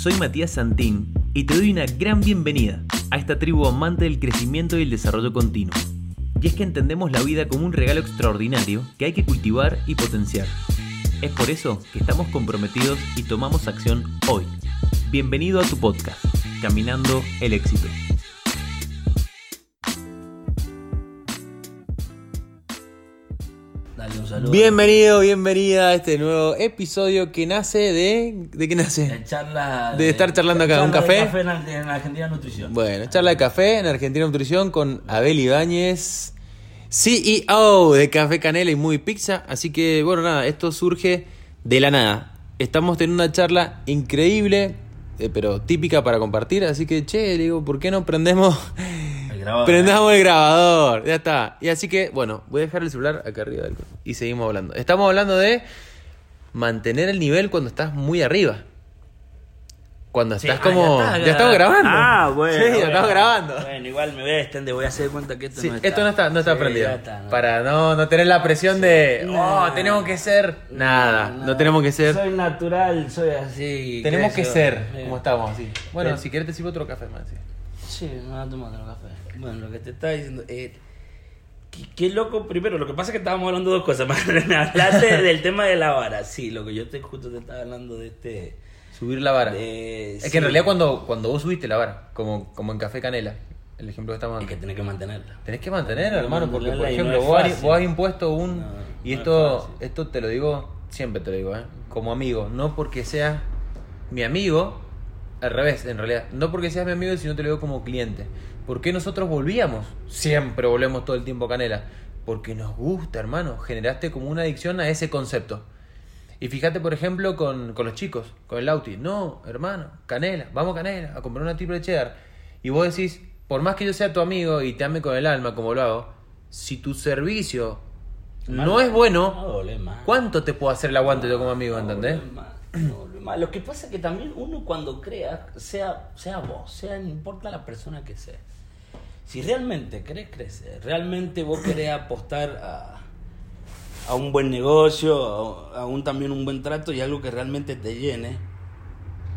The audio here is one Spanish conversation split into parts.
Soy Matías Santín y te doy una gran bienvenida a esta tribu amante del crecimiento y el desarrollo continuo. Y es que entendemos la vida como un regalo extraordinario que hay que cultivar y potenciar. Es por eso que estamos comprometidos y tomamos acción hoy. Bienvenido a tu podcast, Caminando el éxito. Bienvenido, bienvenida a este nuevo episodio que nace de... ¿De qué nace? De charla. De estar charlando acá, ¿un charla de café? en, Ar- en Argentina Nutrición. Bueno, charla de café en Argentina Nutrición con Abel Ibáñez, CEO de Café Canela y Muy Pizza. Así que, bueno, nada, esto surge de la nada. Estamos teniendo una charla increíble, eh, pero típica para compartir. Así que, che, digo, ¿por qué no prendemos? Grabador. Prendamos el grabador, ya está. Y así que, bueno, voy a dejar el celular acá arriba del y seguimos hablando. Estamos hablando de mantener el nivel cuando estás muy arriba. Cuando estás ah, como. ya ya, está, estamos grabando. Ah, bueno. Sí, ya estamos grabando. Bueno, igual me voy a extender, voy a hacer cuenta que esto Sí, no está. esto no está, no está Sí, prendido. ya está, no. Para no, no tener la presión de. No. Oh, tenemos que ser. Nada, no, tenemos que ser. Soy natural, soy así. tenemos que ser como estamos, así. Bueno, si querés te sirvo otro café más. Sí. Me va tomar otro café. Bueno, lo que te estaba diciendo. Eh, qué, qué loco, primero, lo que pasa es que estábamos hablando de dos cosas. Me hablaste del tema de la vara. Sí, lo que yo te justo te estaba hablando de este. Subir la vara. de- es sí, que en realidad cuando, cuando vos subiste la vara, como, como en Café Canela, el ejemplo que estamos Es dando. que tenés que mantenerla. Tenés que que hermano, porque por mantenerla no ejemplo, es vos, has- vos has impuesto un. No, y es esto, esto te lo digo, siempre te lo digo, ¿eh? como amigo, no porque seas mi amigo, al revés, en realidad, no porque seas mi amigo, sino te lo digo como cliente. ¿Por qué nosotros volvíamos? Siempre volvemos todo el tiempo a Canela. Porque nos gusta, hermano. Generaste como una adicción a ese concepto. Y fíjate, por ejemplo, con, con los chicos, con el Lauti. No, hermano, Canela, vamos a Canela, a comprar una triple cheddar. Y vos decís, por más que yo sea tu amigo y te ame con el alma, como lo hago, si tu servicio no es bueno, No. ¿cuánto te puedo hacer el aguante yo como amigo, entendés? No duele Lo que pasa es que también uno cuando crea, sea, sea vos, sea, no importa la persona que sea. Si realmente querés crecer, realmente vos querés apostar a, a un buen negocio, a, a un también un buen trato y algo que realmente te llene,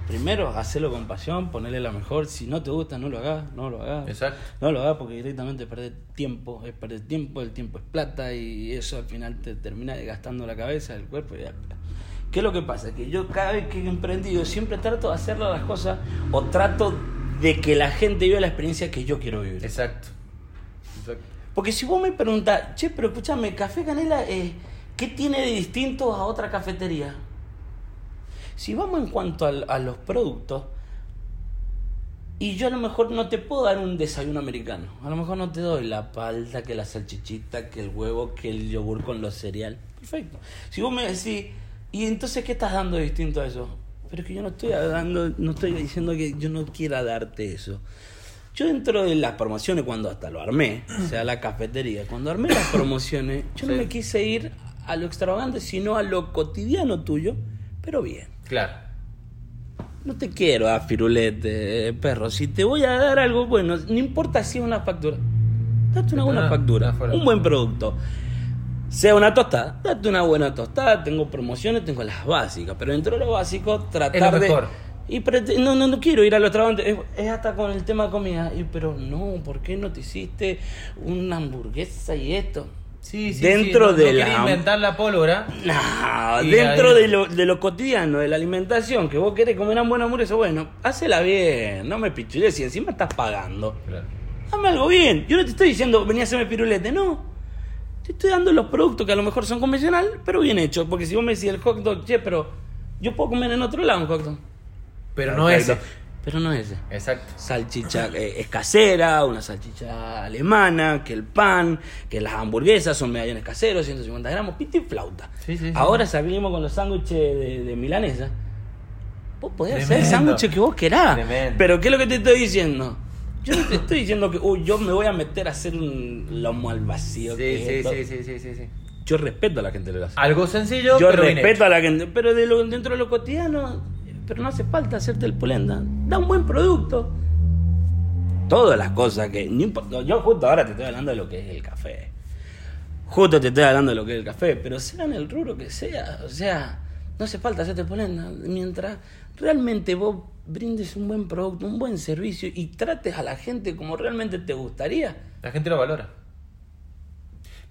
primero hacelo con pasión, ponerle la mejor. Si no te gusta, no lo hagas, no lo hagas. Exacto. No lo hagas porque directamente perdés tiempo, es perder tiempo, el tiempo es plata y eso al final te termina gastando la cabeza, el cuerpo y ya. ¿Qué es lo que pasa? Que yo cada vez que he emprendido siempre trato de hacer las cosas o trato de que la gente viva la experiencia que yo quiero vivir. Exacto. Exacto. Porque si vos me preguntás, che, pero escúchame, Café Canela, eh, ¿qué tiene de distinto a otra cafetería? Si vamos en cuanto a, los productos, y yo a lo mejor no te puedo dar un desayuno americano. A lo mejor no te doy la palta, que la salchichita, que el huevo, que el yogur con los cereal. Perfecto. Si vos me decís, ¿y entonces qué estás dando distinto a eso? Pero es que yo no estoy dando, no estoy diciendo que yo no quiera darte eso. Yo dentro de las promociones, cuando hasta lo armé, o sea, la cafetería, cuando armé las promociones, yo no me quise ir a lo extravagante, sino a lo cotidiano tuyo, pero bien. Claro. No te quiero a firulete, eh, perro. Si te voy a dar algo bueno, no importa si es una factura. Date una buena Una- factura, una un buen producto. Sea una tostada, date una buena tostada. Tengo promociones, tengo las básicas, pero dentro de lo básico, tratar Es lo de. Y no, no, no quiero ir a los trabantes, es, es hasta con el tema comida. Y, pero no, ¿por qué no te hiciste una hamburguesa y esto? Sí, sí, Dentro sí, no- de no la- inventar la pólvora. No, dentro ahí- de lo, de lo cotidiano, de la alimentación, que vos querés comer una buena hamburguesa, bueno, hacela bien, no me pichules si encima estás pagando. Claro. Dame algo bien. Yo no te estoy diciendo, vení a hacerme pirulete, no. Te estoy dando los productos que a lo mejor son convencional, pero bien hechos. Porque si vos me decís el hot dog, che, pero yo puedo comer en otro lado un hot dog. Pero no ese. Perfecto. Pero no ese. Exacto. Salchicha eh, es casera, una salchicha alemana, que el pan, que las hamburguesas son medallones caseros, 150 gramos, pito y flauta. Sí, sí, sí. Ahora salimos con los sándwiches de, de milanesa. Vos podés hacer el sándwich que vos querás. Tremendo. Pero ¿qué es lo que te estoy diciendo? Yo no te estoy diciendo que uy, yo me voy a meter a hacer un lomo al vacío. Sí, sí, sí, sí, sí, sí, sí. Yo respeto a la gente lo hace. Algo sencillo, Yo pero bien respeto hecho. a la gente, pero de lo, dentro de lo cotidiano, pero no hace falta hacerte el polenda. Da un buen producto. Todas las cosas que. no importa- yo justo ahora te estoy hablando de lo que es el café. Justo te estoy hablando de lo que es el café, pero sea en el rubro que sea, o sea, no hace falta hacerte polenta. Mientras realmente vos brindes un buen producto, un buen servicio y trates a la gente como realmente te gustaría. La gente lo valora.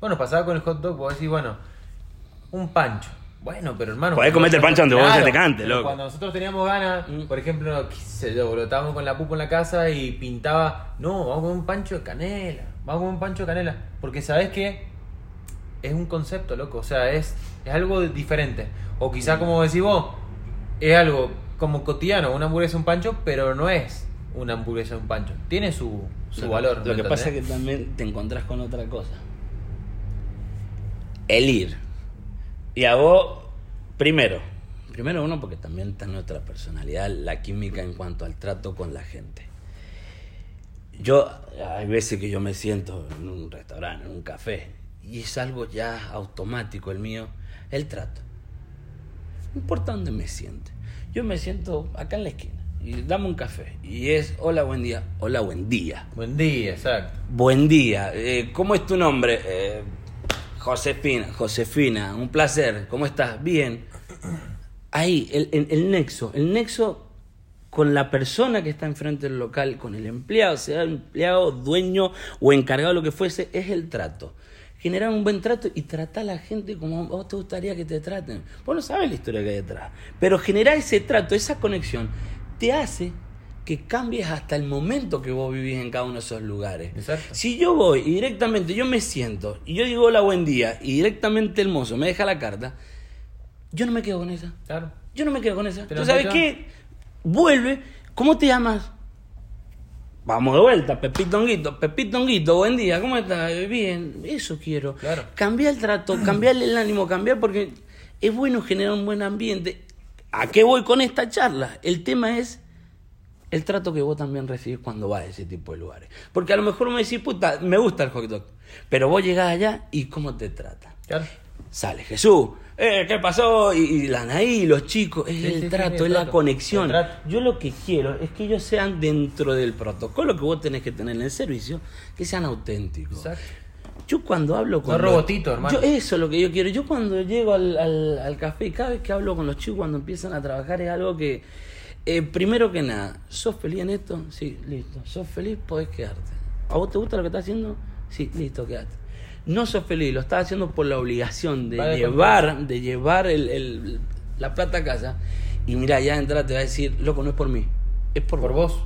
Bueno, pasaba con el hot dog, vos decís, bueno, un pancho. Bueno, pero hermano. Podés comerte el pancho donde vos se te cante, loco. Cuando nosotros teníamos ganas, Mm. por ejemplo, qué sé yo, boludo, estábamos con la pupa en la casa y pintaba, no, vamos con un pancho de canela, vamos con un pancho de canela. Porque sabes que es un concepto, loco, o sea, es, es algo diferente. O Mm. quizá, como decís vos, es algo como cotidiano, una hamburguesa, un pancho, pero no es una hamburguesa, un pancho. Tiene su, su Lo- valor. Lo ¿me que pasa es que también te encontrás con otra cosa. El ir. Y a vos, primero, primero uno porque también está nuestra personalidad, la química en cuanto al trato con la gente. Yo, hay veces que yo me siento en un restaurante, en un café, y es algo ya automático el mío, el trato. No importa dónde me siente. Yo me siento acá en la esquina y dame un café. Y es, hola, buen día, hola, buen día. Buen día, exacto. Buen día, eh, ¿cómo es tu nombre? Eh, Josefina, Josefina, un placer, ¿cómo estás? Bien. Ahí, el, el- el nexo, el nexo con la persona que está enfrente del local, con el empleado, sea empleado, dueño o encargado, lo que fuese, es el trato. Generar un buen trato y tratar a la gente como vos te gustaría que te traten. Vos no sabes la historia que hay detrás, pero generar ese trato, esa conexión, te hace que cambies hasta el momento que vos vivís en cada uno de esos lugares. Exacto. Si yo voy y directamente yo me siento y yo digo hola buen día y directamente el mozo me deja la carta, yo no me quedo con esa. Claro. Yo no me quedo con esa. Pero ¿Tú sabes no. qué? Vuelve. ¿Cómo te llamas? Vamos de vuelta, Pepito Honguito. Pepito Honguito, buen día, ¿cómo estás? Bien, eso quiero. Claro. Cambiar el trato, cambiarle el ánimo, cambiar porque es bueno generar un buen ambiente. ¿A qué voy con esta charla? El tema es el trato que vos también recibís cuando vas a ese tipo de lugares. Porque a lo mejor me decís, puta, me gusta el hot dog. Pero vos llegás allá y cómo te tratan. Claro. Sale Jesús, eh, ¿qué pasó? Y, y la Anaí, los chicos, es Sí, el sí, sí, trato, el es la conexión. Yo lo que quiero es que ellos sean dentro del protocolo que vos tenés que tener en el servicio, que sean auténticos. Exacto. Yo cuando hablo con... No los- robotito, hermano. Yo, eso es lo que yo quiero. Yo cuando llego al, al- al café, y cada vez que hablo con los chicos cuando empiezan a trabajar es algo que, eh, primero que nada, ¿sos feliz en esto? Sí, listo. ¿Sos feliz? Podés quedarte. ¿A vos te gusta lo que estás haciendo? Sí, listo, quedate. No sos feliz, lo estás haciendo por la obligación de Vale, llevar, de llevar el- el- la plata a casa. Y mira, ya entra te va a decir, loco, no es por mí, es por, Por vos.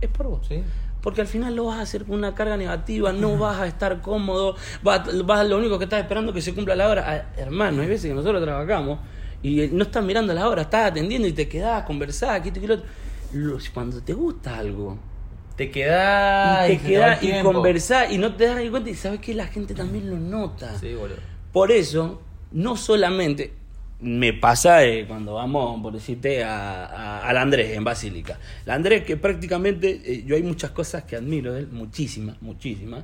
Es por vos. Sí. Porque al final lo vas a hacer con una carga negativa, no vas a estar cómodo, vas, vas- lo único que estás esperando es que se cumpla la hora. Ah, hermano, hay veces que nosotros trabajamos y eh, no estás mirando la hora, estás atendiendo y te quedás, conversás, aquí. Lo- Cuando te gusta algo Te quedás y te quedás y conversás y no te das ni cuenta y sabes que la gente también lo nota. Sí, boludo. Por eso, no solamente me pasa eh, cuando vamos, por decirte, a, a- al Andrés en Basílica. El Andrés que prácticamente, eh, yo hay muchas cosas que admiro de él, muchísimas, muchísimas.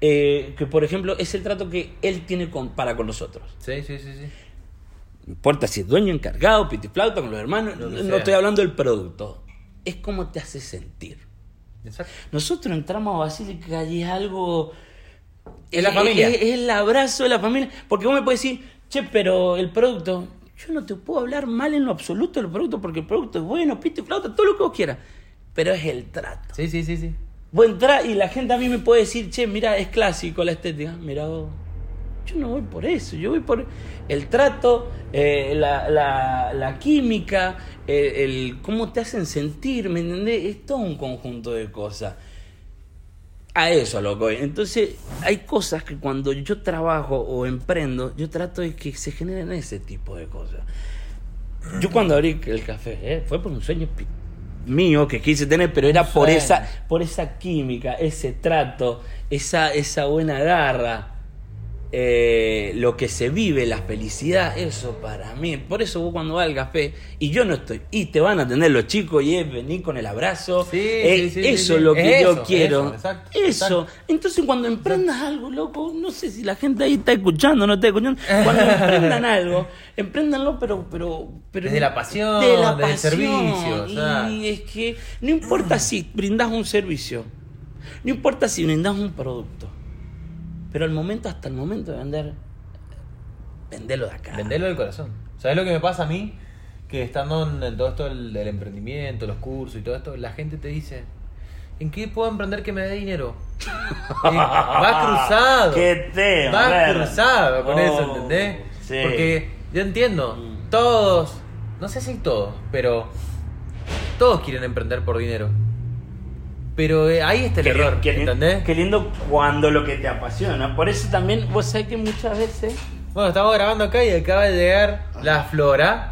eh, que por ejemplo es el trato que él tiene con, para con nosotros. Sí, sí, sí, sí. No importa si es dueño, encargado, pitiflauta, con los hermanos, no estoy hablando del producto. Es como te hace sentir. Exacto. Nosotros entramos a Basílica y es algo. Es la familia. Es, es el abrazo de la familia. Porque vos me puedes decir, che, pero el producto. Yo no te puedo hablar mal en lo absoluto del producto porque el producto es bueno, pito y flauta, todo lo que vos quieras. Pero es el trato. Sí, sí, sí, sí. Vos entrás y la gente a mí me puede decir, che, mira, es clásico la estética. Mira vos. Yo no voy por eso, yo voy por el trato, eh, la, la- la química, el, el cómo te hacen sentir, ¿me entendés? Es todo un conjunto de cosas. A eso lo que voy. Entonces, hay cosas que cuando yo trabajo o emprendo, yo trato de que se generen ese tipo de cosas. Yo cuando abrí el café, eh, fue por un sueño mío que quise tener, pero era por esa, por esa química, ese trato, esa, esa buena garra, eh, lo que se vive, la felicidad, eso para mí. Por eso vos cuando vas al café y yo no estoy, y te van a atender los chicos y es venir con el abrazo. Sí, eh, sí, sí, sí, eso es lo que Es yo eso, quiero. eso, exacto, Eso. exacto. Entonces cuando emprendas algo, loco, no sé si la gente ahí está escuchando o no está escuchando. Cuando emprendan algo, empréndanlo, pero, pero, pero Desde la pasión, de la desde el pasión. servicio, o sea. Y es que no importa si brindas un servicio, no importa si brindas un producto, pero el momento, hasta el momento de vender, vendelo de acá. Venderlo del corazón. ¿Sabes lo que me pasa a mí? que estando en, todo esto del, del emprendimiento, los cursos y todo esto, la gente te dice, ¿en qué puedo emprender que me dé dinero? Eh, va cruzado. Qué tema, Va cruzado con eso, Oh, ¿entendés? sí. Porque yo entiendo, Mm. todos, no sé si todos, pero todos quieren emprender por dinero. Pero eh, ahí está el Qué, error, qué- ¿entendés? qué lindo cuando lo que te apasiona. Por eso también, vos sabés que muchas veces. Bueno, estamos grabando acá y acaba de llegar la Flora.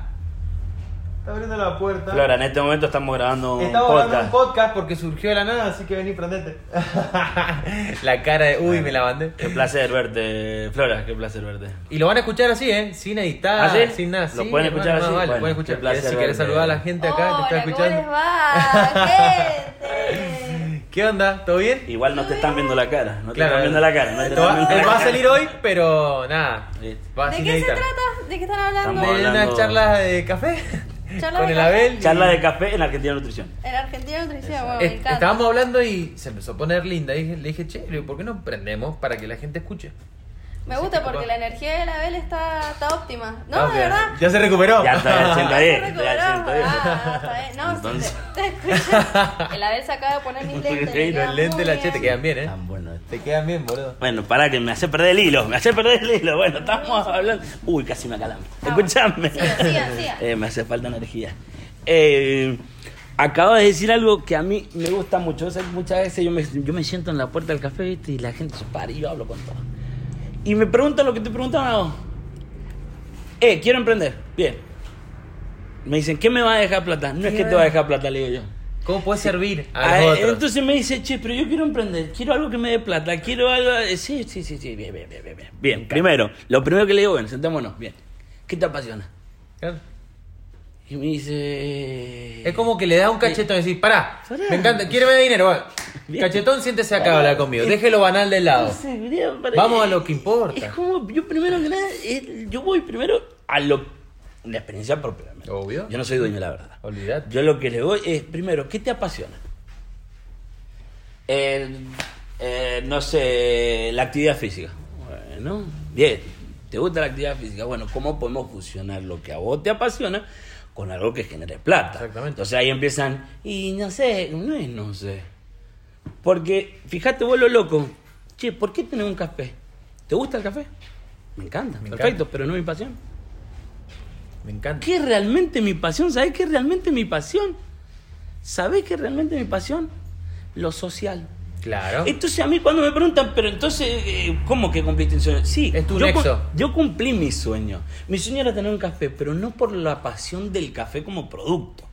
Está abriendo la puerta. Flora, en este momento estamos grabando un Estamos grabando un podcast. podcast porque surgió de la nada, así que vení, prendete. la cara de. Uy, me la mandé. Qué placer verte, Flora, qué placer verte. Y lo van a escuchar así, ¿eh? Sin editar, ¿Ah, sí? sin nada. ¿Lo Sí, pueden escuchar así? vale, Bueno, pueden escuchar. qué placer Si querés verte. saludar a la gente acá, te está Hola, ¿cómo escuchando. les va? Gente. ¿Qué onda? ¿Todo bien? Igual no te están viendo la cara, no te Claro. están viendo la cara. No te están va, viendo la va a cara. salir hoy, pero nada. Va ¿De sin qué se trata? ¿De qué están hablando? Estamos De hablando- una charla de café Charla con de el café. Abel. y- Charla de café en Argentina Nutrición. En Argentina Nutrición, bueno, me encanta. estábamos hablando y se empezó a poner linda. Y dije- le dije, che, le digo, ¿por qué no prendemos para que la gente escuche? Me gusta porque la energía de la Bel está, está óptima. No, Ah, de verdad. Ya se recuperó. Ya está, ya. Ah. No, Entonces- si te, te escucho. El Abel se acaba de poner mis lentes. Los lentes muy la che te quedan bien, ¿eh? Tan bueno. Te quedan bien, boludo. Bueno, pará que me hace perder el hilo, me hace perder el hilo. Bueno, estamos hablando. Uy, casi me acalambre. Escuchame. Eh, me hace falta energía. Eh, acabo de decir algo que a mí me gusta mucho. O sea, muchas veces yo me, yo me siento en la puerta del café ¿viste? y la gente se para y yo hablo con todo. Y me preguntan lo que te preguntaban a vos. Eh, quiero emprender. Bien. Me dicen, ¿qué me va a dejar plata? No es que te va a dejar plata, le digo yo. ¿Cómo puedes servir a Ah, otros? Entonces me dice, che, pero yo quiero emprender, quiero algo que me dé plata, quiero algo... eh, Sí, sí, sí, sí, bien, bien, bien, bien, bien. Primero, lo primero que le digo, bueno, sentémonos, bien. ¿Qué te apasiona? Y me dice... Es como que le das un cachetón y decís, pará, Pará. me encanta, quiere ver dinero, va. Cachetón, siéntese acá a hablar conmigo, deje lo banal del lado. Vamos a lo que importa. Es como, yo primero que nada, yo voy primero a lo... La experiencia propia. Obvio. Yo no soy dueño de la verdad. Olvídate. Yo lo que le voy es, primero, ¿qué te apasiona? Eh, eh, no sé, la actividad física. Bueno, bien. ¿Te gusta la actividad física? Bueno, ¿cómo podemos fusionar lo que a vos te apasiona con algo que genere plata? Exactamente. Entonces ahí empiezan, y no sé, no es no sé. Porque, fíjate vos lo loco. Che, ¿por qué tenés un café? ¿Te gusta el café? Me encanta, Me perfecto, encanta. pero no es mi pasión. Me encanta. ¿Qué es realmente mi pasión? ¿Sabés qué es realmente mi pasión? ¿Sabés qué es realmente mi pasión? Lo social. Claro. Entonces a mí cuando me preguntan, pero entonces, eh, ¿cómo que cumpliste un sueño? Sí, Es tu yo, nexo. yo cumplí mi sueño. Mi sueño era tener un café, pero no por la pasión del café como producto.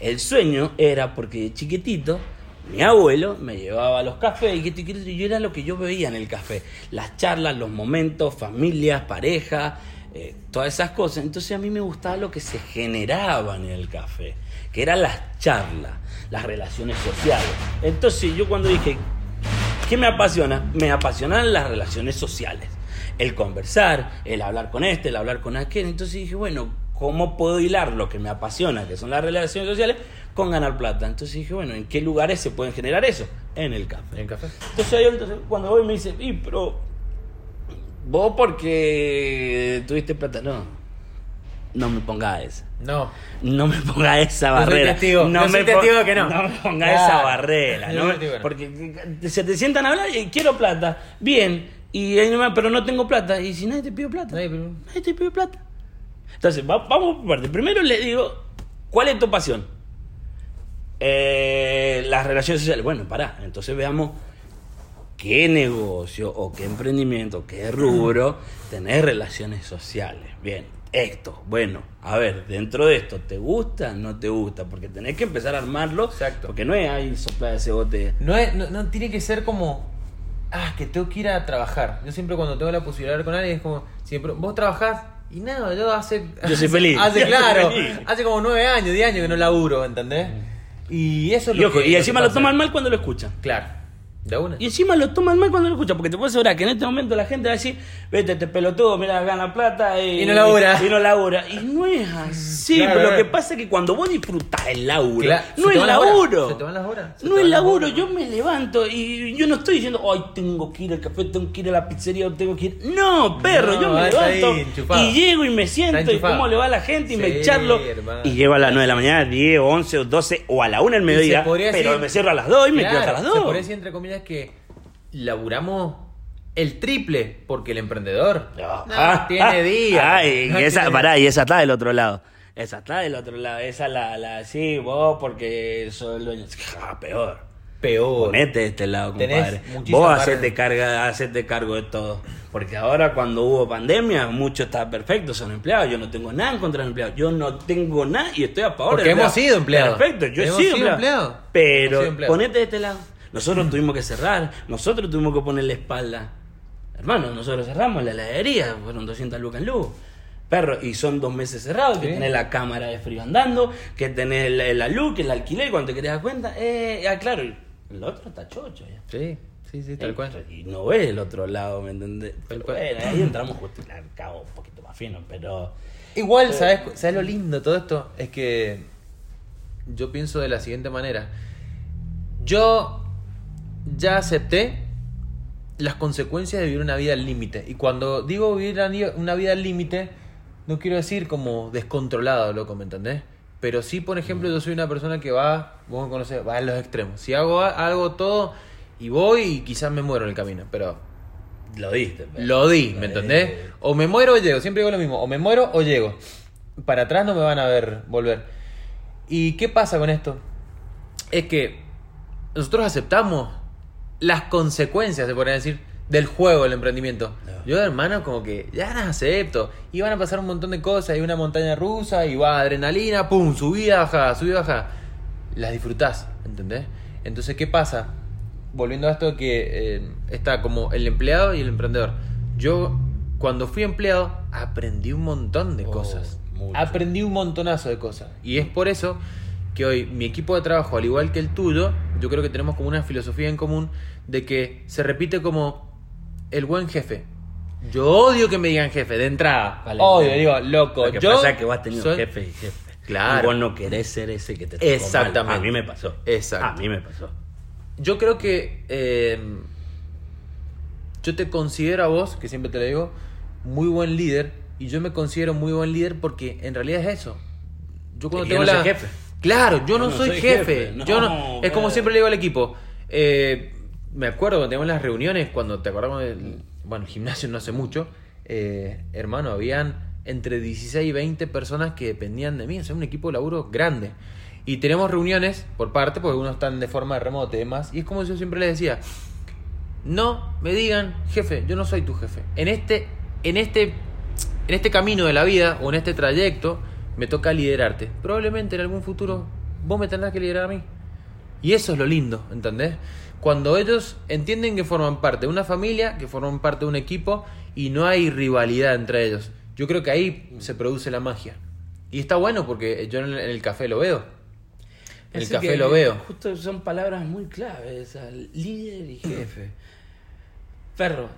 El sueño era porque de chiquitito mi abuelo me llevaba a los cafés y yo era lo que yo veía en el café. Las charlas, los momentos, familias, pareja, eh, todas esas cosas. Entonces a mí me gustaba lo que se generaba en el café, que eran las charlas, las relaciones sociales. Entonces yo cuando dije, ¿Qué me apasiona? Me apasionan las relaciones sociales. El conversar, el hablar con este, el hablar con aquel. Entonces dije, bueno, ¿cómo puedo hilar lo que me apasiona, que son las relaciones sociales, con ganar plata? Entonces dije, bueno, ¿en qué lugares se pueden generar eso? En el café. En café. Entonces, ahí, entonces, cuando voy me dice, y pero vos porque tuviste plata, no, no me ponga esa. No. No me ponga esa Yo soy barrera. testigo, yo soy me testigo que no. No me ponga esa barrera. Yo ¿no? no. Porque se te sientan a hablar y quiero plata. Bien. Y pero no tengo plata. Y si nadie te pide plata. Nadie Nadie te pide plata. Entonces, va- vamos por parte. Primero le digo, ¿cuál es tu pasión? Eh, las relaciones sociales. Bueno, pará. Entonces veamos qué negocio o qué emprendimiento, qué rubro tenés relaciones sociales. Bien, esto, bueno, a ver, dentro de esto, ¿te gusta? ¿No te gusta? Porque tenés que empezar a armarlo. Exacto. Porque no es ahí soplar ese bote. No, es, no, no tiene que ser como, ah, que tengo que ir a trabajar. Yo siempre cuando tengo la posibilidad de hablar con alguien es como, siempre, vos trabajás y nada, yo hace... Yo soy feliz. Hace, Yo claro, feliz. hace como nueve años, diez años que no laburo, ¿entendés? Y eso es Y, lo ojo, que... y encima lo pasa. toman mal cuando lo escuchan. Claro. De una. Y encima lo toman mal cuando lo escuchan, porque te puedo asegurar que en este momento la gente va a decir, vete, este pelotudo, mira, gana plata y, Y no labura. Y, no labura. Y no es así, Claro, pero lo que pasa es que cuando vos disfrutás el laburo, Claro, no se es laburo. se te van las horas, se No es laburo, yo me levanto y yo no estoy diciendo, ay, tengo que ir al café, tengo que ir a la pizzería, tengo que ir. No, perro, No, yo me ahí, levanto y llego y me siento y cómo le va a la gente y me charlo. hermano. Y llego a las 9 de la mañana, 10, 11 o 12 o a la 1 del mediodía, se pero decir- me cierro a las 2 y me quedo hasta las Se 2. podría decir, entre comillas, que laburamos el triple porque el emprendedor Ah, tiene ah, días. ah, y No esa, tiene- pará, y esa está del otro lado. Esa está del otro lado. Esa la, la sí, vos porque sos el dueño. Ah, peor. Peor. Ponete de este lado, compadre. Vos hacete, carga, hacete cargo de todo. Porque ahora cuando hubo pandemia, mucho está perfecto, son empleados. Yo no tengo nada en contra de empleados. Yo no tengo nada y estoy a favor Porque de hemos sido empleados. Perfecto, yo he sido sido empleado. Pero sido ponete de este lado. Nosotros tuvimos que cerrar, nosotros tuvimos que ponerle espalda. Hermano, nosotros cerramos la heladería, fueron 200 lucas en luz. Perro, y son dos meses cerrados, que Sí. tenés la cámara de frío andando, que tenés la, la luz, que el alquiler, cuando te querés dar cuenta. Eh, ah, claro, el otro está chocho ya. Sí, sí, sí, tal cual. Y no ves el otro lado, ¿me entendés? Tal Pero cual. bueno, ahí entramos justo y la cago un poquito más fino, pero... Igual, ¿sabes, ¿sabes lo lindo de todo esto? Es que yo pienso de la siguiente manera. Yo ya acepté las consecuencias de vivir una vida al límite. Y cuando digo vivir una vida al límite, no quiero decir como descontrolado, loco, ¿me entendés? Pero sí, por ejemplo, yo soy una persona que va, vos me conocés, va a los extremos. Si hago algo todo y voy y quizás me muero en el camino, pero Lo diste. pero- lo di, ¿me Eh, entendés? O me muero o llego, siempre digo lo mismo, o me muero o llego. Para atrás no me van a ver volver. ¿Y qué pasa con esto? Es que nosotros aceptamos las consecuencias, se podría decir, del juego, del emprendimiento. No. Yo, hermano, como que ya las acepto. Y van a pasar un montón de cosas, y una montaña rusa, y va adrenalina, pum, subida, baja, subida, baja. Las disfrutás, ¿entendés? Entonces, ¿qué pasa? Volviendo a esto que eh, está como el empleado y el emprendedor. Yo, cuando fui empleado, aprendí un montón de Oh, cosas. mucho. Aprendí un montonazo de cosas. Y es por eso que hoy mi equipo de trabajo, al igual que el tuyo, yo creo que tenemos como una filosofía en común de que se repite como el buen jefe. Yo odio que me digan jefe de entrada. Vale, odio, digo, loco. Lo que yo pasa es que vos has tenido soy- jefe y jefe. Claro. Vos no querés ser ese que te tocó mal. Exactamente. A mí me pasó. Exacto. A mí me pasó. Yo creo que eh, yo te considero a vos, que siempre te lo digo, muy buen líder. Y yo me considero muy buen líder porque en realidad es eso. Yo cuando tengo no la... jefe. Claro, yo, no, soy, jefe. no, yo no... Es como siempre le digo al equipo. eh, me acuerdo cuando teníamos las reuniones, cuando te acordamos del bueno, el gimnasio no hace mucho, eh, hermano, habían entre 16 y 20 personas que dependían de mí, o sea, un equipo de laburo grande. Y tenemos reuniones por parte, porque algunos están de forma remota y demás, y es como yo siempre les decía, no me digan, jefe, yo no soy tu jefe. En este, en este, en este camino de la vida o en este trayecto me toca liderarte. Probablemente en algún futuro vos me tendrás que liderar a mí. Y eso es lo lindo, ¿entendés? Cuando ellos entienden que forman parte de una familia, que forman parte de un equipo y no hay rivalidad entre ellos. Yo creo que ahí se produce la magia. Y está bueno porque yo en el, café lo veo. En el café lo veo. Justo son palabras muy claves, líder y jefe. Perro,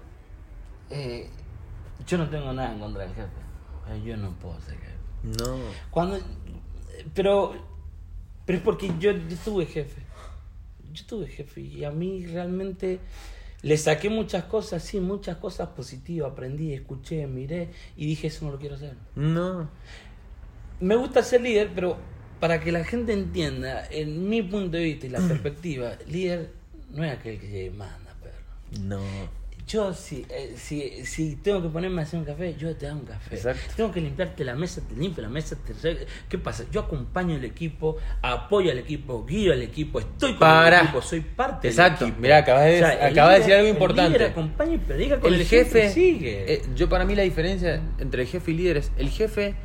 eh, yo no tengo nada en contra del jefe. Eh, Yo no puedo ser jefe. No. Cuando, pero, pero es porque yo, yo tuve jefe. Yo tuve jefe y a mí realmente le saqué muchas cosas, sí, muchas cosas positivas. Aprendí, escuché, miré y dije, eso no lo quiero hacer. No. Me gusta ser líder, pero para que la gente entienda, en mi punto de vista y la perspectiva, líder no es aquel que manda, perro. No. Yo, si, eh, si, si tengo que ponerme a hacer un café, yo te hago un café. Exacto. Tengo que limpiarte la mesa, te limpio la mesa. Te... ¿Qué pasa? Yo acompaño al equipo, apoyo al equipo, guío al equipo, estoy con Para. el equipo, soy parte Exacto. del equipo. Mirá, acabas de- el acabas de decir algo el importante. líder acompaña y predica con el, El jefe, sigue. eh, yo para mí la diferencia entre el jefe y líder es el jefe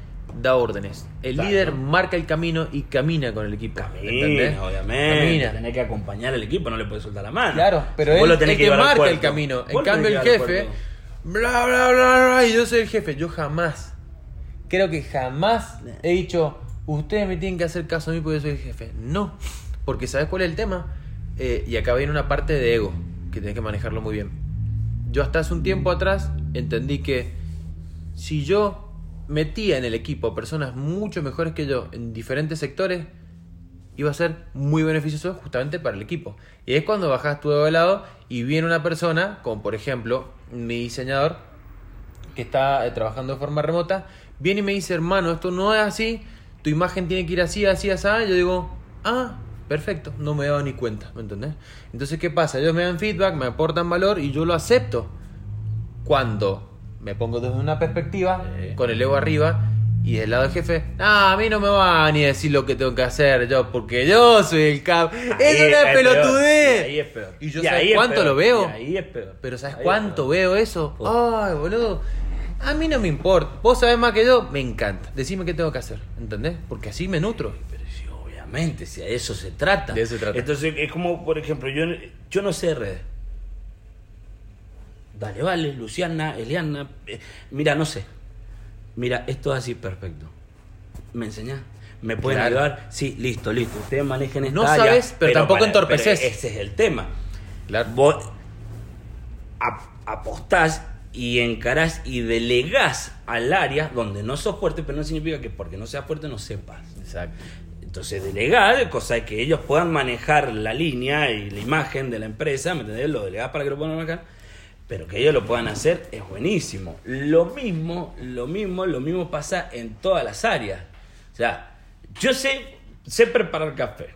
da órdenes, el Claro. líder marca el camino y camina con el equipo. ¿entendés? Camina, obviamente. Camina. Tenés que acompañar al equipo, no le puedes soltar la mano. Claro, pero él el que marca el camino. En cambio, el jefe, bla, bla, bla, bla, y yo soy el jefe. Yo jamás, creo que jamás he dicho, ustedes me tienen que hacer caso a mí porque yo soy el jefe. No, porque ¿sabes cuál es el tema? Eh, y acá viene una parte de ego. que tenés que manejarlo muy bien. Yo hasta hace un tiempo atrás entendí que si yo metía en el equipo personas mucho mejores que yo en diferentes sectores, iba a ser muy beneficioso justamente para el equipo. Y es cuando bajas tú de lado y viene una persona, como por ejemplo mi diseñador, que está eh, trabajando de forma remota, viene y me dice, hermano, esto no es así, tu imagen tiene que ir así, así, así. Yo digo, ah, perfecto, no me he dado ni cuenta, ¿me entendés? Entonces, ¿qué pasa? Ellos me dan feedback, me aportan valor y yo lo acepto. Cuando me pongo desde una perspectiva, Sí. con el ego arriba, y del lado del jefe, ah, a mí no me va ni a decir lo que tengo que hacer yo, porque yo soy el cap. Ahí ¡Eso no es peor, pelotudez! y Ahí es peor. Y yo, Y ¿sabes cuánto lo veo? y ahí es peor. Pero ¿sabes Ahí cuánto veo eso? Ay, boludo. A mí no me importa. Vos sabés más que yo, me encanta. Decime qué tengo que hacer, ¿entendés? Porque así me nutro. Pero sí, obviamente, si a eso se trata. De eso se trata. Entonces, es como, por ejemplo, yo, yo no sé de redes. Dale, vale, Luciana, Eliana. eh, mira, no sé. Mira, esto es así, perfecto. ¿Me enseñás? ¿Me pueden Claro. ayudar? Sí, listo, listo. Ustedes manejen esta No área, sabes, pero tampoco entorpeces. pero ese es el tema. Claro. Vos ap- apostás y encarás y delegás al área donde no sos fuerte, pero no significa que porque no seas fuerte no sepas. Exacto. Entonces, delegar, cosa de que ellos puedan manejar la línea y la imagen de la empresa, ¿me entendés? Lo delegás para que lo puedan manejar, pero que ellos lo puedan hacer es buenísimo. Lo mismo, lo mismo, lo mismo pasa en todas las áreas. O sea, yo sé, sé preparar café,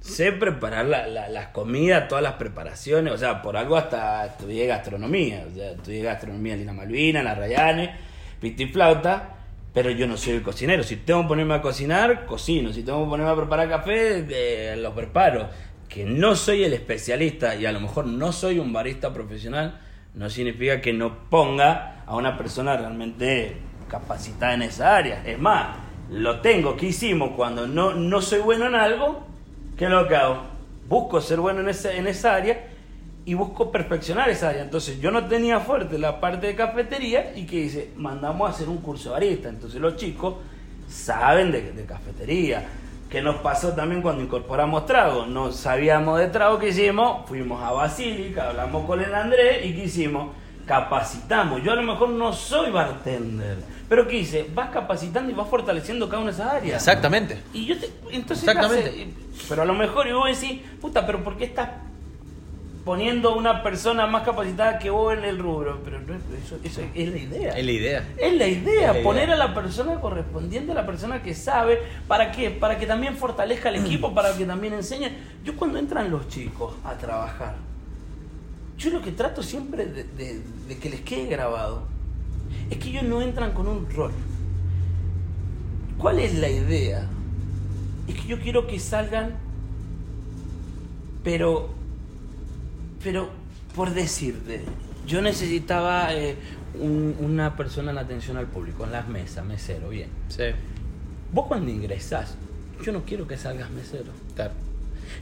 sé preparar la- la- las comidas, todas las preparaciones, o sea, por algo hasta estudié gastronomía, o sea, estudié gastronomía en Lina Malvina, en la Rayane, piti y flauta, pero yo no soy el cocinero. Si tengo que ponerme a cocinar, cocino. Si tengo que ponerme a preparar café, eh, lo preparo. Que no soy el especialista y a lo mejor no soy un barista profesional, no significa que no ponga a una persona realmente capacitada en esa área. Es más, lo tengo. ¿Qué hicimos cuando no, no soy bueno en algo? ¿Qué es lo que hago? Busco ser bueno en esa, en esa área y busco perfeccionar esa área. Entonces yo no tenía fuerte la parte de cafetería y que dice, mandamos a hacer un curso de barista. Entonces los chicos saben de, de cafetería. ¿Qué nos pasó también cuando incorporamos trago? No sabíamos de trago, ¿qué hicimos? Fuimos a Basílica, hablamos con el Andrés y ¿qué hicimos? Capacitamos. Yo a lo mejor no soy bartender, pero ¿qué hice? Vas capacitando y vas fortaleciendo cada una de esas áreas. Exactamente. Y yo te, entonces, Exactamente. Pero a lo mejor y vos decís, puta, pero ¿por qué estás poniendo una persona más capacitada que vos en el rubro? Pero no, eso, eso es la idea. Es la idea. Es la idea, Es la poner idea. a la persona correspondiente, a la persona que sabe, ¿para qué? Para que también fortalezca el equipo, para que también enseñe. Yo cuando entran los chicos a trabajar, yo lo que trato siempre de, de- de que les quede grabado es que ellos no entran con un rol. ¿Cuál es la idea? Es que yo quiero que salgan, pero, pero, por decirte, yo necesitaba eh, un- una persona en atención al público, en las mesas, mesero, bien. Sí. Vos cuando ingresás, yo no quiero que salgas mesero. Claro.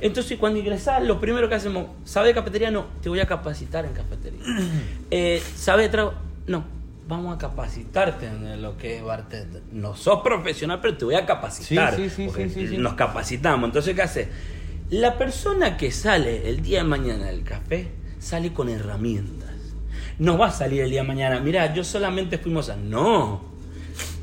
Entonces cuando ingresás, lo primero que hacemos, ¿sabes de cafetería? No, te voy a capacitar en cafetería. Eh, ¿Sabes de trago? No, vamos a capacitarte en lo que es bartender. No sos profesional, pero te voy a capacitar. Sí, sí, sí, porque sí, sí, sí. Nos capacitamos. Entonces, ¿qué hace? La persona que sale el día de mañana del café sale con herramientas. No va a salir el día de mañana, mira, yo solamente fuimos a... No.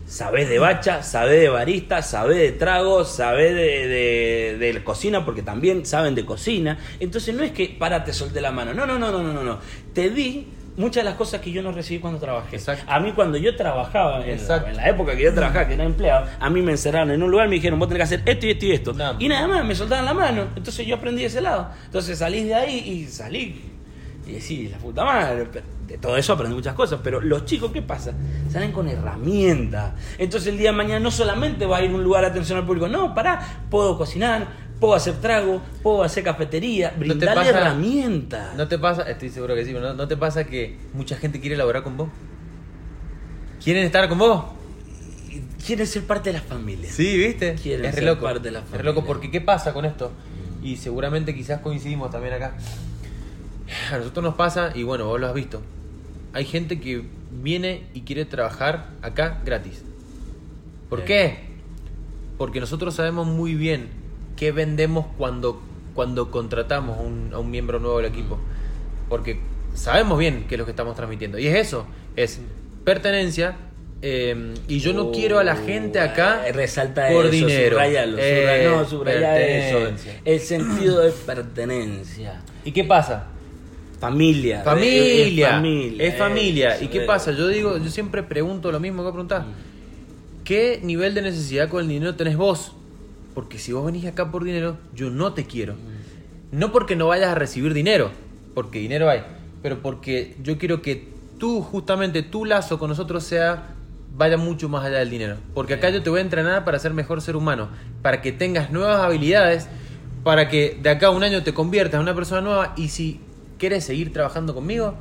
Sabés de bacha, sabés de barista, sabés de trago, sabés de, de- de cocina, porque también saben de cocina. Entonces no es que para te solté la mano. No, no, no, no, no, no, no. Te di muchas de las cosas que yo no recibí cuando trabajé. Exacto. A mí cuando yo trabajaba, en la, Exacto. en la época que yo trabajaba, que era empleado, a mí me encerraron en un lugar y me dijeron, vos tenés que hacer esto y esto y esto. No. Y nada más, me soltaban la mano. Entonces yo aprendí de ese lado. Entonces salí de ahí y salí. Y decís, la puta madre. De todo eso aprendí muchas cosas. Pero los chicos, ¿qué pasa? Salen con herramientas. Entonces el día de mañana no solamente va a ir a un lugar de atención al público. No, pará, puedo cocinar, puedo hacer trago, puedo hacer cafetería. Brindarle pasa- herramientas. ¿No te pasa? Estoy seguro que sí, pero ¿no, no te pasa que mucha gente quiere laborar con vos? ¿Quieren estar con vos? Quieren ser parte de la familia. Sí, ¿viste? Quieren es re ser loco. parte de la Es familia. loco porque ¿qué pasa con esto? Y seguramente quizás coincidimos también acá. A nosotros nos pasa, y bueno, vos lo has visto. Hay gente que viene y quiere trabajar acá gratis. ¿Por Bien. qué? Porque nosotros sabemos muy bien qué vendemos cuando, cuando contratamos a un, a un miembro nuevo del equipo. porque sabemos bien qué es lo que estamos transmitiendo. Y es eso, es pertenencia. eh, y yo no quiero a la gente acá Eh, resalta por eso, dinero. subrayalo, Eh, no, eso. El sentido de pertenencia. ¿Y qué pasa? Familia. Familia. Es familia. Es familia. eso, ¿Y qué pasa? Yo digo, yo siempre pregunto lo mismo que preguntás. ¿Qué nivel de necesidad con el dinero tenés vos? Porque si vos venís acá por dinero, yo no te quiero. No porque no vayas a recibir dinero, porque dinero hay, pero porque yo quiero que tú, justamente tu lazo con nosotros sea vaya mucho más allá del dinero. Porque acá yo te voy a entrenar para ser mejor ser humano, para que tengas nuevas habilidades, para que de acá a un año te conviertas en una persona nueva y si quieres seguir trabajando conmigo,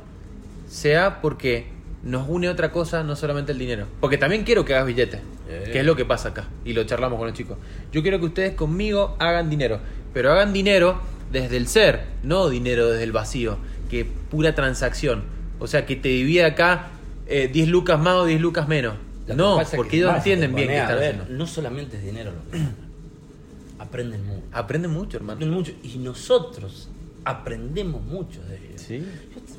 sea porque nos une otra cosa, no solamente el dinero. Porque también quiero que hagas billetes, Eh. que es lo que pasa acá, y lo charlamos con los chicos. Yo quiero que ustedes conmigo hagan dinero, pero hagan dinero desde el ser, no dinero desde el vacío, que pura transacción. O sea, que te divida acá eh, 10 lucas más o 10 lucas menos. Que No, porque que ellos entienden bien a están haciendo. No solamente es dinero lo que. Aprenden mucho. Aprenden mucho, hermano. Aprenden mucho. Y nosotros aprendemos mucho de ellos. Sí.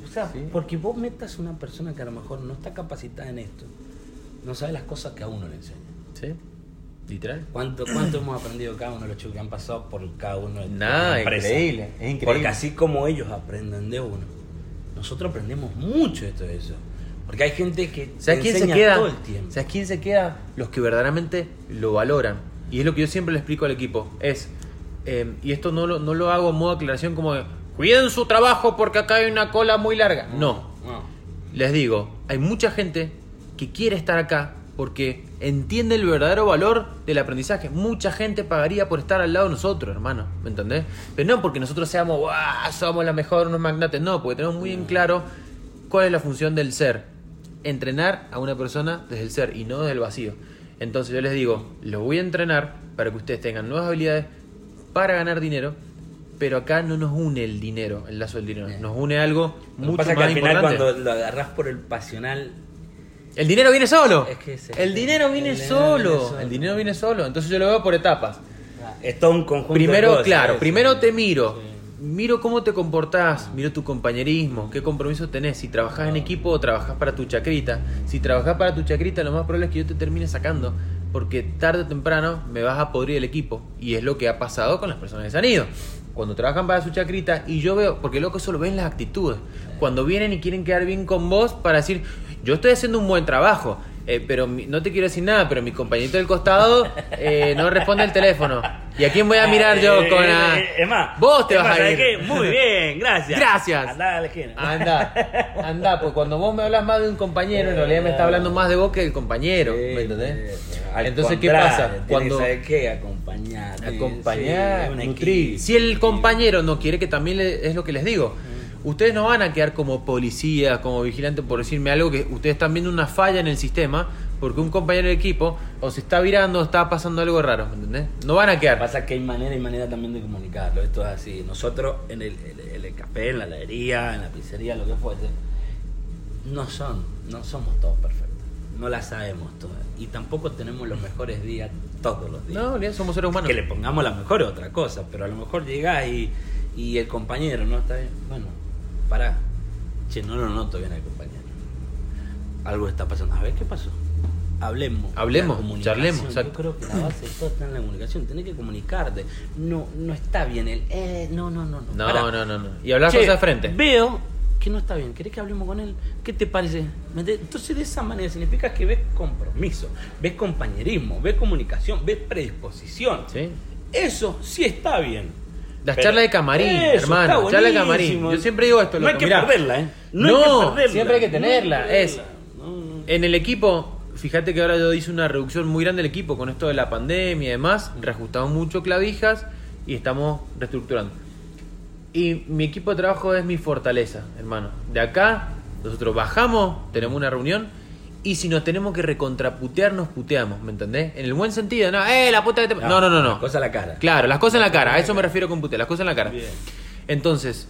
O sea, Sí. porque vos metas a una persona que a lo mejor no está capacitada en esto, no sabe las cosas que a uno le enseña. Sí, literal. ¿Cuánto, ¿Cuánto hemos aprendido cada uno de los chicos que han pasado por cada uno de Nada, increíble, es increíble. Porque así como ellos aprenden de uno, nosotros aprendemos mucho de todo eso. Porque hay gente que ¿Sabes quién se queda? todo el tiempo. ¿Sabes quién se queda? Los que verdaderamente lo valoran. Y es lo que yo siempre le explico al equipo. Es, eh, y esto no lo, no lo hago en modo aclaración como de, cuiden su trabajo porque acá hay una cola muy larga. No, No. les digo, hay mucha gente que quiere estar acá porque entiende el verdadero valor del aprendizaje. Mucha gente pagaría por estar al lado de nosotros, hermano, ¿me entendés? Pero no porque nosotros seamos, "Guau, somos la mejor, unos magnates, no, porque tenemos muy en claro cuál es la función del ser. Entrenar a una persona desde el ser y no desde el vacío. Entonces yo les digo, los voy a entrenar para que ustedes tengan nuevas habilidades para ganar dinero, pero acá no nos une el dinero, el lazo del dinero, nos une algo Lo mucho pasa más que al final importante. cuando lo agarrás por el pasional, El dinero viene solo. Es que ese- el dinero viene, el dinero solo. viene solo. El dinero viene solo. Entonces yo lo veo por etapas. es todo un conjunto de Primero, cosas, claro, primero te miro. Miro cómo te comportás, miro tu compañerismo, qué compromiso tenés, si trabajás en equipo o trabajás para tu chacrita. Si trabajás para tu chacrita, lo más probable es que yo te termine sacando, porque tarde o temprano me vas a podrir el equipo. Y es lo que ha pasado con las personas que se han ido. Cuando trabajan para su chacrita y yo veo, porque loco solo ven las actitudes. Cuando vienen y quieren quedar bien con vos para decir, yo estoy haciendo un buen trabajo, eh, pero mi- no te quiero decir nada, pero mi compañerito del costado eh, no responde el teléfono. ¿Y a quién voy a mirar yo Eh, con eh, la... eh, es más, Vos te es vas más, a ¿sabes ir. qué? Muy bien, gracias. Gracias. Andá a la esquina. Anda, anda, pues cuando vos me hablas más de un compañero, en realidad me está hablando más de vos que del compañero, ¿me entendés? Al Entonces, ¿qué pasa? Cuando qué, acompañar. sí, acompañar, un nutrir. equipo. Si el compañero no quiere que también le- es lo que les digo. Ustedes no van a quedar como policías, como vigilantes por decirme algo que ustedes están viendo una falla en el sistema porque un compañero de equipo o se está virando o está pasando algo raro, ¿me entendés? No van a Lo que quedar. pasa es que hay manera y manera también de comunicarlo. Esto es así. Nosotros en el, café, en la heladería, en la pizzería, lo que fuese, no son, no somos todos perfectos. No la sabemos todas. Y tampoco tenemos los mejores días todos los días. No, somos seres humanos. Que le pongamos la mejor otra cosa, pero a lo mejor llegás y, y el compañero no está bien. Bueno, pará. Che, no lo noto bien al compañero. Algo está pasando. A ver, ¿qué pasó? Hablemos. Hablemos, charlemos, exacto. Yo creo que la base de todo está en la comunicación. Tenés que comunicarte. No, no está bien el. Eh, no, no, no. No, No, Pará. no, no, no. Y hablar cosas de frente. Veo que no está bien. ¿Querés que hablemos con él? ¿Qué te parece? Entonces, de esa manera significa que ves compromiso, ves compañerismo, ves comunicación, ves predisposición. Sí. Eso sí está bien. Las charlas de camarín, eso hermano, de camarín. Yo siempre digo esto, No hay que mirá. perderla, ¿eh? No, hay que perderla. siempre hay que tenerla, No hay que es- no. En el equipo, fíjate que ahora yo hice una reducción muy grande del equipo con esto de la pandemia y demás. Reajustamos mucho clavijas y estamos reestructurando. Y mi equipo de trabajo es mi fortaleza, hermano. De acá, nosotros bajamos, tenemos una reunión y si nos tenemos que recontraputear, nos puteamos, ¿me entendés? En el buen sentido, no, eh, la puta que te... No, no, no, no. La cosa a la cara. Claro, las cosas en la cara, a eso me refiero con putear, las cosas en la cara. Bien. Entonces,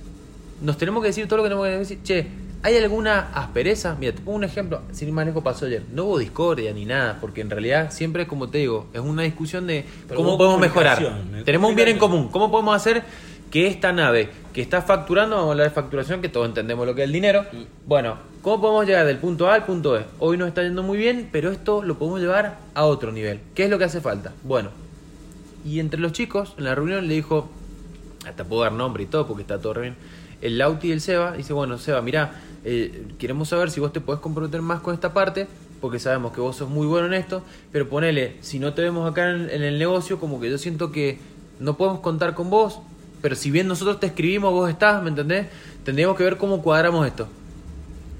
nos tenemos que decir todo lo que tenemos que decir. Che, ¿hay alguna aspereza? Mira, te pongo un ejemplo. Sin lejos pasó ayer. No hubo discordia ni nada, porque en realidad siempre como te digo, es una discusión de Pero cómo podemos mejorar. Tenemos un bien en común. ¿Cómo podemos hacer que esta nave que está facturando, vamos a hablar de facturación, que todos entendemos lo que es el dinero. Bueno, ¿cómo podemos llegar del punto A al punto B? Hoy nos está yendo muy bien, pero esto lo podemos llevar a otro nivel. ¿Qué es lo que hace falta? Bueno, y entre los chicos, en la reunión le dijo, hasta puedo dar nombre y todo porque está todo re bien, el Lauti y el Seba, dice, bueno, Seba, mirá, eh, queremos saber si vos te podés comprometer más con esta parte, porque sabemos que vos sos muy bueno en esto, pero ponele, si no te vemos acá en, en el negocio, como que yo siento que no podemos contar con vos, pero si bien nosotros te escribimos, vos estás, ¿me entendés? Tendríamos que ver cómo cuadramos esto.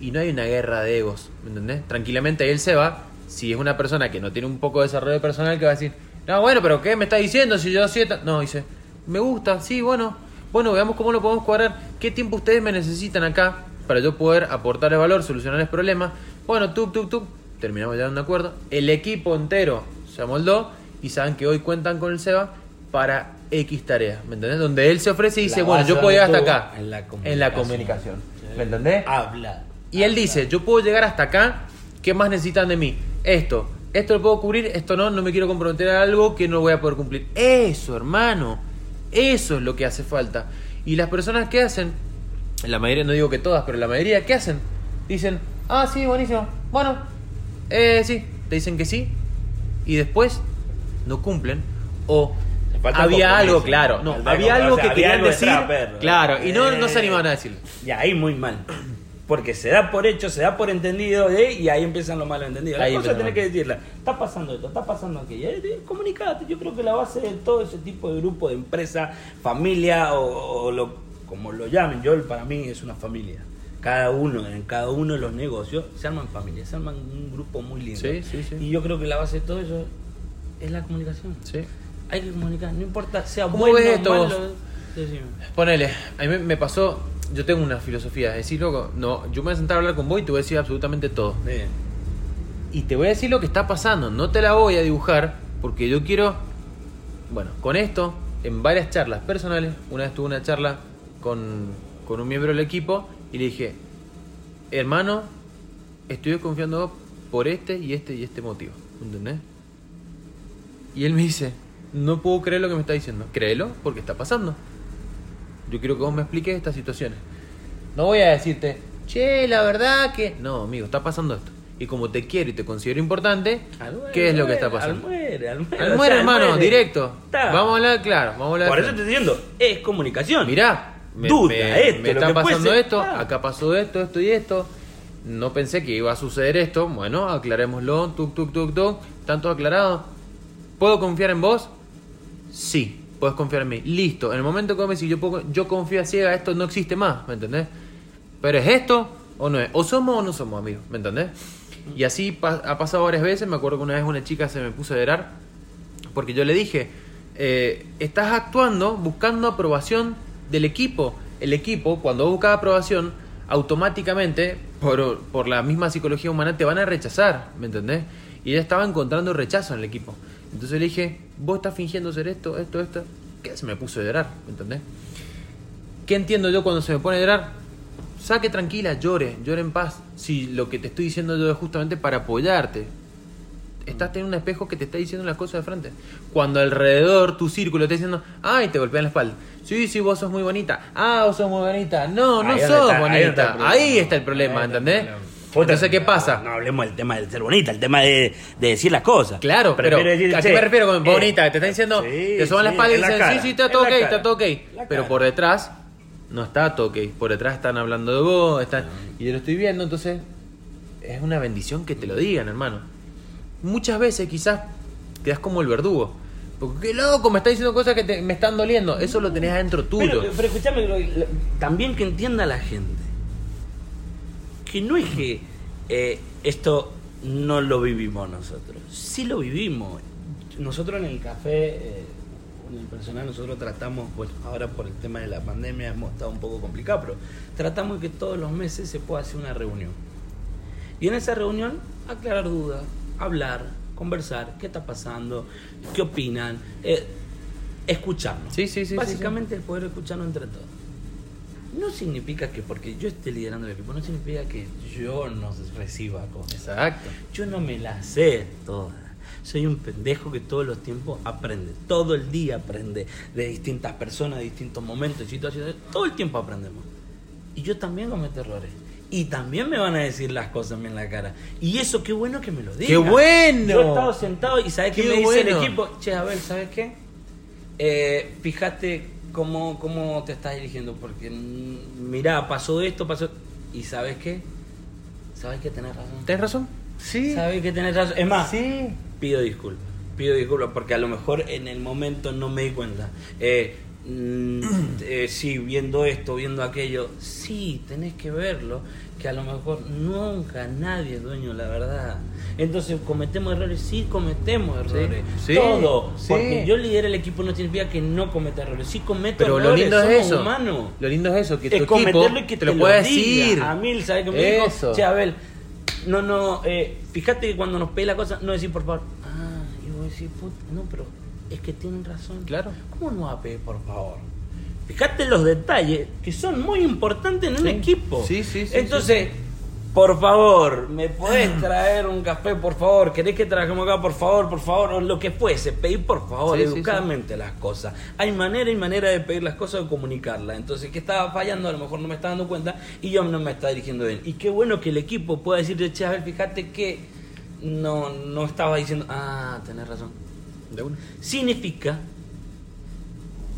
Y no hay una guerra de egos, ¿me entendés? Tranquilamente él se va, si es una persona que no tiene un poco de desarrollo personal, que va a decir, no, bueno, pero ¿qué me está diciendo si yo sieta? No, dice, me gusta, sí, bueno, bueno, veamos cómo lo podemos cuadrar, qué tiempo ustedes me necesitan acá para yo poder aportarles valor, solucionarles problemas. Bueno, tuk, tuk, tuk, terminamos ya de un acuerdo. El equipo entero se amoldó y saben que hoy cuentan con el SEBA para X tareas, ¿me entendés? Donde él se ofrece y dice, bueno, yo puedo llegar hasta acá. en la En la comunicación. comunicación. Sí. ¿Me entendés? Habla. Y él dice, yo puedo llegar hasta acá, ¿qué más necesitan de mí? Esto, esto lo puedo cubrir, esto no, no me quiero comprometer a algo que no voy a poder cumplir. Eso, hermano, eso es lo que hace falta. Y las personas que hacen, la mayoría, no digo que todas, pero la mayoría, ¿qué hacen? Dicen, ah, sí, buenísimo, bueno, eh, sí, te dicen que sí, y después no cumplen, o falta había algo, claro, no, Falta había algo o sea, que había querían algo decir, claro, y no, no se Eh. animaban a decirlo. Y ahí muy mal. Porque se da por hecho, se da por entendido, ¿eh? y ahí empiezan los malos entendidos. La cosa tenés los que decirla. Está pasando esto, está pasando aquello. Eh, eh, Comunicate. Yo creo que la base de todo ese tipo de grupo, de empresa, familia o, o lo, como lo llamen, yo para mí es una familia. Cada uno, en cada uno de los negocios, se arman familias, se arman un grupo muy lindo. Sí, sí, sí. Y yo creo que la base de todo eso es la comunicación. Sí. Hay que comunicar, no importa sea ¿Cómo bueno ves o esto malo. vos? decime. Ponele, a mí me- pasó, yo tengo una filosofía, es decir, loco, no, yo me voy a sentar a hablar con vos y te voy a decir absolutamente todo. Bien. Y te voy a decir lo que está pasando, no te la voy a dibujar porque yo quiero, bueno, con esto, en varias charlas personales, una vez tuve una charla con, con un miembro del equipo y le dije, hermano, estoy desconfiando por este y este y este motivo, ¿entendés? Y él me dice, no puedo creer lo que me está diciendo. Créelo porque está pasando. Yo quiero que vos me expliques estas situaciones. No voy a decirte, che, la verdad que... No, amigo, está pasando esto. Y como te quiero y te considero importante, Almuere, ¿qué es lo que está pasando? Almuere, almuere. Almuere, o sea, hermano, directo. Está. Vamos a hablar, claro, vamos a hablar. Por eso te estoy diciendo, es comunicación. Mirá, me, Duda, me- esto, me está pasando ser. esto, acá pasó esto, esto y esto. No pensé que iba a suceder esto. Bueno, aclarémoslo, tuk, tuk, tuk, tuk. ¿Están todos aclarados? ¿Puedo confiar en vos? Sí, puedes confiar en mí. Listo, en el momento que vos me decís, yo, yo confío a ciega, esto no existe más, ¿me entendés? Pero es esto o no es. O somos o no somos amigos, ¿me entendés? Y así pa- ha pasado varias veces. Me acuerdo que una vez una chica se me puso a llorar porque yo le dije, eh, estás actuando buscando aprobación del equipo. El equipo, cuando vos buscas aprobación, automáticamente, por, por la misma psicología humana, te van a rechazar, ¿me entendés? Y ella estaba encontrando rechazo en el equipo. Entonces le dije, vos estás fingiendo ser esto, esto, esto. ¿Qué? Se me puso a llorar, ¿me entendés? ¿Qué entiendo yo cuando se me pone a llorar? Saque tranquila, llore, llore en paz. Si lo que te estoy diciendo yo es justamente para apoyarte. Estás teniendo un espejo que te está diciendo las cosas de frente. Cuando alrededor tu círculo te está diciendo, ay, te golpea en la espalda. Sí, sí, vos sos muy bonita. Ah, vos sos muy bonita. No, no Ahí sos está- ahí está el bonita. problema. Ahí está el problema, el ¿entendés? problema. Entonces, ¿qué pasa? No hablemos del tema del ser bonita, el tema de, de decir las cosas. Claro, pero decir, ¿a qué me refiero con eh, bonita? Te está diciendo, sí, te soban la sí, espalda y en la dicen, cara, sí, sí, está todo la ok, cara, está todo ok. la Pero por detrás no está todo ok. Por detrás están hablando de vos, están... y yo lo estoy viendo, entonces es una bendición que te lo digan, hermano. Muchas veces quizás quedas como el verdugo. Porque qué loco, me está diciendo cosas que te- me están doliendo. Eso lo tenés adentro tuyo. Pero, pero escúchame, también que entienda la gente que no es que eh, esto no lo vivimos nosotros, sí lo vivimos. Nosotros en el café, eh, en el personal, nosotros tratamos, bueno, ahora por el tema de la pandemia hemos estado un poco complicado, pero tratamos de que todos los meses se pueda hacer una reunión. Y en esa reunión aclarar dudas, hablar, conversar, qué está pasando, qué opinan, eh, escucharnos. Sí, sí, sí, sí, Básicamente el poder escucharnos entre todos. No significa que porque yo esté liderando el equipo, no significa que yo no reciba cosas. Exacto. Yo no me las sé todas. Soy un pendejo que todos los tiempos aprende. Todo el día aprende de distintas personas, de distintos momentos, situaciones. Todo el tiempo aprendemos. Y yo también cometo errores. Y también me van a decir las cosas en la cara. Y eso, qué bueno que me lo digan. ¡Qué bueno! Yo he estado sentado y ¿sabes qué, ¡Qué me dice el equipo? Che, a ver, ¿sabes qué? Eh, fíjate cómo, cómo te estás dirigiendo. Porque, mm, mirá, pasó esto, pasó... ¿Y sabes qué? ¿Sabes que tenés razón? ¿Tenés razón? Sí. ¿Sabes que tenés razón? Es más, Sí. pido disculpas. Pido disculpas porque a lo mejor en el momento no me di cuenta. Eh, eh, sí, viendo esto, viendo aquello. Sí, tenés que verlo. Que a lo mejor nunca nadie es dueño de la verdad. Entonces, ¿cometemos errores? Sí, cometemos errores. sí, Todo. sí. Porque yo lidero el equipo no significa que no cometa errores. Sí cometo Pero lo errores. lindo somos es eso. humanos. Lo lindo es eso, que tu Es cometerlo y que te lo pueda decir. A mí, ¿sabes qué me Eso. dijo? Che, Abel, no, no, eh, fíjate que cuando nos pide la cosa, no decir por favor. Ah, y vos decís, "Put- no, pero es que tienen razón. Claro. ¿Cómo no va a pedir por favor? Fíjate los detalles que son muy importantes en un Sí. equipo. Sí, sí, sí, Entonces, por favor, ¿me podés traer un café, por favor? ¿Querés que trabajemos acá, por favor, por favor? O lo que fuese, pedir por favor, Sí, educadamente las cosas. Hay manera y manera de pedir las cosas o comunicarlas. Entonces, ¿qué estaba fallando? A lo mejor no me estaba dando cuenta y yo no me estaba dirigiendo bien. Y qué bueno que el equipo pueda decirte, che, a ver, fíjate que no, no estaba diciendo, ah, tenés razón. De una. Significa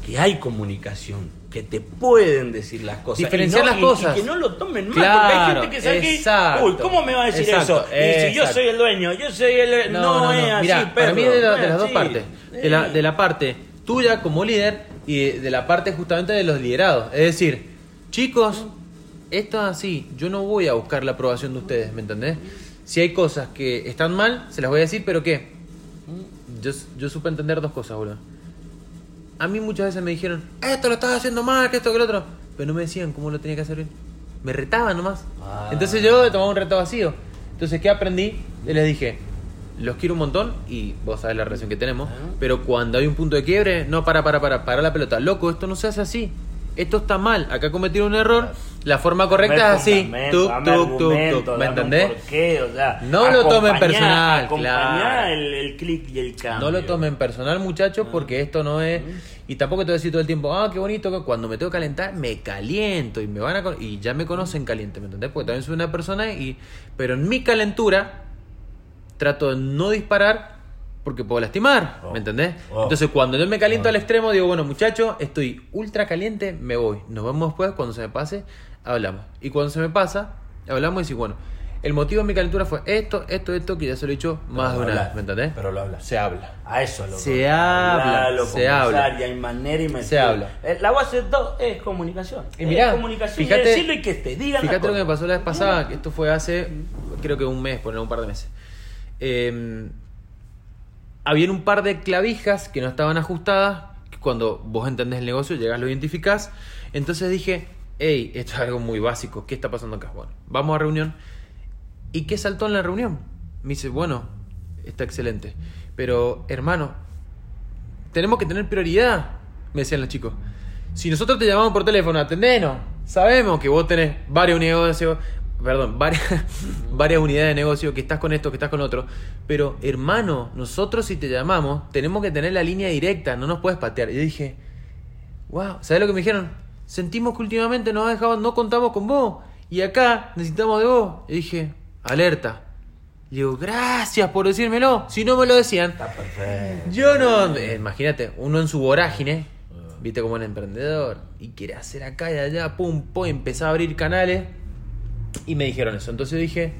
que hay comunicación, que te pueden decir las cosas. Diferenciar no- las cosas. Y, que no lo tomen mal, Claro, porque hay gente que sabe que, exacto, uy, ¿cómo me va a decir exacto, eso? Y si yo soy el dueño, yo soy el... No, es así, para perro, mí es de, la- no de es las dos partes. De la, Sí. de la parte tuya como líder y de, de la parte justamente de los liderados. Es decir, chicos, esto es así. Yo no voy a buscar la aprobación de ustedes, ¿me entendés? Si hay cosas que están mal, se las voy a decir, pero ¿qué? Yo, yo supe entender dos cosas, boludo. A mí muchas veces me dijeron, esto lo estás haciendo mal, que esto, que lo otro. Pero no me decían cómo lo tenía que hacer bien. Me retaban nomás. Ah. Entonces yo tomaba un reto vacío. Entonces, ¿qué aprendí? Les dije, los quiero un montón y vos sabés la relación que tenemos. Pero cuando hay un punto de quiebre, no, para, para, para, para la pelota. Loco, esto no se hace así. Esto está mal. Acá cometieron un error. La forma correcta es así. Tuk, tuk, tuk, tuk. ¿Me entendés? porqué, o sea, No lo tomen personal, claro. el, el clic y el cambio. No lo tomen personal, muchachos, porque esto no es. Y tampoco te voy a decir todo el tiempo, ah, qué bonito. que Cuando me tengo que calentar, me caliento y me van a. Y ya me conocen caliente, ¿me entendés? Porque también soy una persona y. Pero en mi calentura, trato de no disparar porque puedo lastimar, Oh. ¿me entendés? Oh. Entonces, cuando yo me caliento Oh. al extremo, digo, bueno, muchachos, estoy ultra caliente, me voy. Nos vemos después, cuando se me pase, hablamos. Y cuando se me pasa, hablamos y decimos, bueno, el motivo de mi calentura fue esto, esto, esto, que ya se lo he dicho más de una vez, ¿me entendés? pero lo hablas. Se habla. A eso lo Se habla, Hablalo, se habla. Y hay manera y Se habla. Eh, La base de todo es comunicación. Y Es mirá, comunicación fíjate- y decirlo y que te digan Fíjate lo que me pasó la vez pasada, que esto fue hace, creo que un mes, poner un par de meses. Eh, había un par de clavijas que no estaban ajustadas, cuando vos entendés el negocio, llegas, lo identificás. Entonces dije, hey, esto es algo muy básico, ¿qué está pasando acá? Bueno, vamos a reunión. ¿Y qué saltó en la reunión? Me dice, bueno, está excelente. Pero, hermano, tenemos que tener prioridad, me decían los chicos. Si nosotros te llamamos por teléfono, atendenos. Sabemos que vos tenés varios negocios, perdón, varias, varias unidades de negocio, que estás con esto, que estás con otro. Pero, hermano, nosotros si te llamamos, tenemos que tener la línea directa, no nos puedes patear. Y yo dije, wow, ¿sabes lo que me dijeron? Sentimos que últimamente nos dejado, no contamos con vos. Y acá necesitamos de vos. Y dije, alerta. Y digo, gracias por decírmelo. Si no me lo decían, Está perfecto. yo no. eh, imagínate, uno en su vorágine, viste como un emprendedor, y quiere hacer acá y allá, pum, pum, y empezó a abrir canales. Y me dijeron eso. Entonces dije,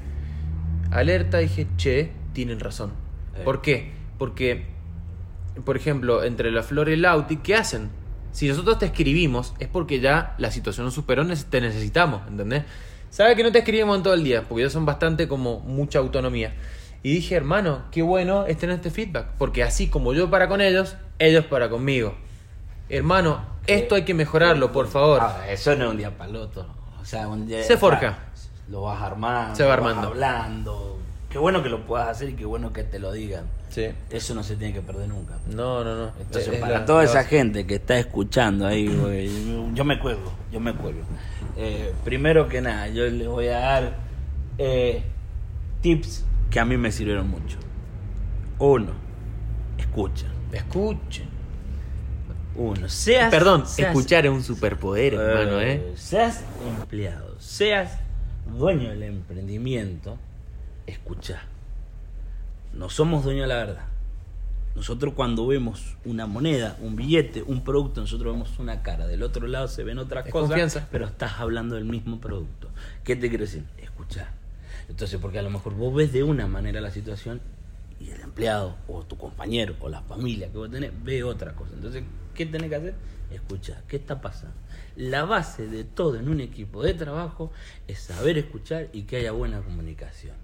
alerta, dije, che, tienen razón. Eh. ¿Por qué? Porque, por ejemplo, entre la flor y el Auti, ¿qué hacen? Si nosotros te escribimos, es porque ya la situación nos superó, te necesitamos, ¿entendés? Sabe que no te escribimos en todo el día, porque ya son bastante como mucha autonomía. Y dije, hermano, qué bueno es tener este feedback, porque así como yo para con ellos, ellos para conmigo. Hermano, esto hay que mejorarlo, por favor. Ah, eso no es un día otro. O sea, un día- Se forja. Lo vas armando. Se va vas hablando. Qué bueno que lo puedas hacer y qué bueno que te lo digan. Sí. Eso no se tiene que perder nunca. No, no, no. Entonces, Es para la- toda la esa base. gente que está escuchando ahí, güey, yo me cuelgo, yo me cuelgo. Eh, primero que nada, yo les voy a dar eh, tips que a mí me sirvieron mucho. Uno, escucha. Escuchen. Uno, seas. Perdón, seas- escuchar es un superpoder, hermano, Eh, ¿eh? Seas empleado, seas dueño del emprendimiento, escucha. No somos dueños de la verdad. Nosotros cuando vemos una moneda, un billete, un producto, nosotros vemos una cara. Del otro lado se ven otras Es cosas, confianza. pero estás hablando del mismo producto. ¿Qué te quiero decir? Escucha. Entonces, porque a lo mejor vos ves de una manera la situación y el empleado o tu compañero o la familia que vos tenés ve otra cosa. Entonces, ¿qué tenés que hacer? Escuchar. ¿Qué está pasando? La base de todo en un equipo de trabajo es saber escuchar y que haya buena comunicación.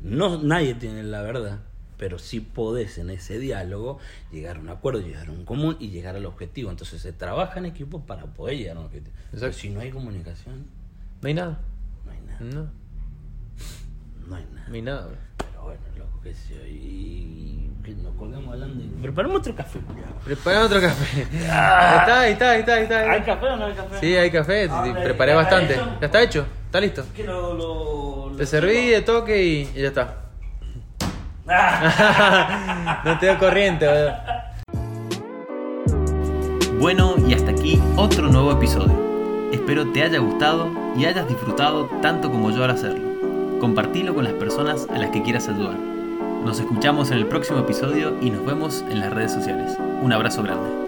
No, nadie tiene la verdad, pero sí podés en ese diálogo llegar a un acuerdo, llegar a un común y llegar al objetivo. Entonces se trabaja en equipo para poder llegar a un objetivo. Pero si no hay comunicación, No hay nada. no hay nada. No, No hay nada. no hay nada. bro. Pero bueno, loco, qué sé yo. Y que nos colgamos hablando y... Preparamos otro café, culiao. Prepara otro café. está, ahí está, ahí está, ahí está. ahí ¿Hay café o no hay café? Sí, hay café. Ah, sí, ¿ya preparé está bastante. hecho? Ya está hecho. Está listo. Que lo, lo, lo- Te serví de toque y, y ya está. Ah. no te doy corriente, boludo. Bueno, y hasta aquí otro nuevo episodio. Espero te haya gustado y hayas disfrutado tanto como yo al hacerlo. Compartilo con las personas a las que quieras ayudar. Nos escuchamos en el próximo episodio y nos vemos en las redes sociales. Un abrazo grande.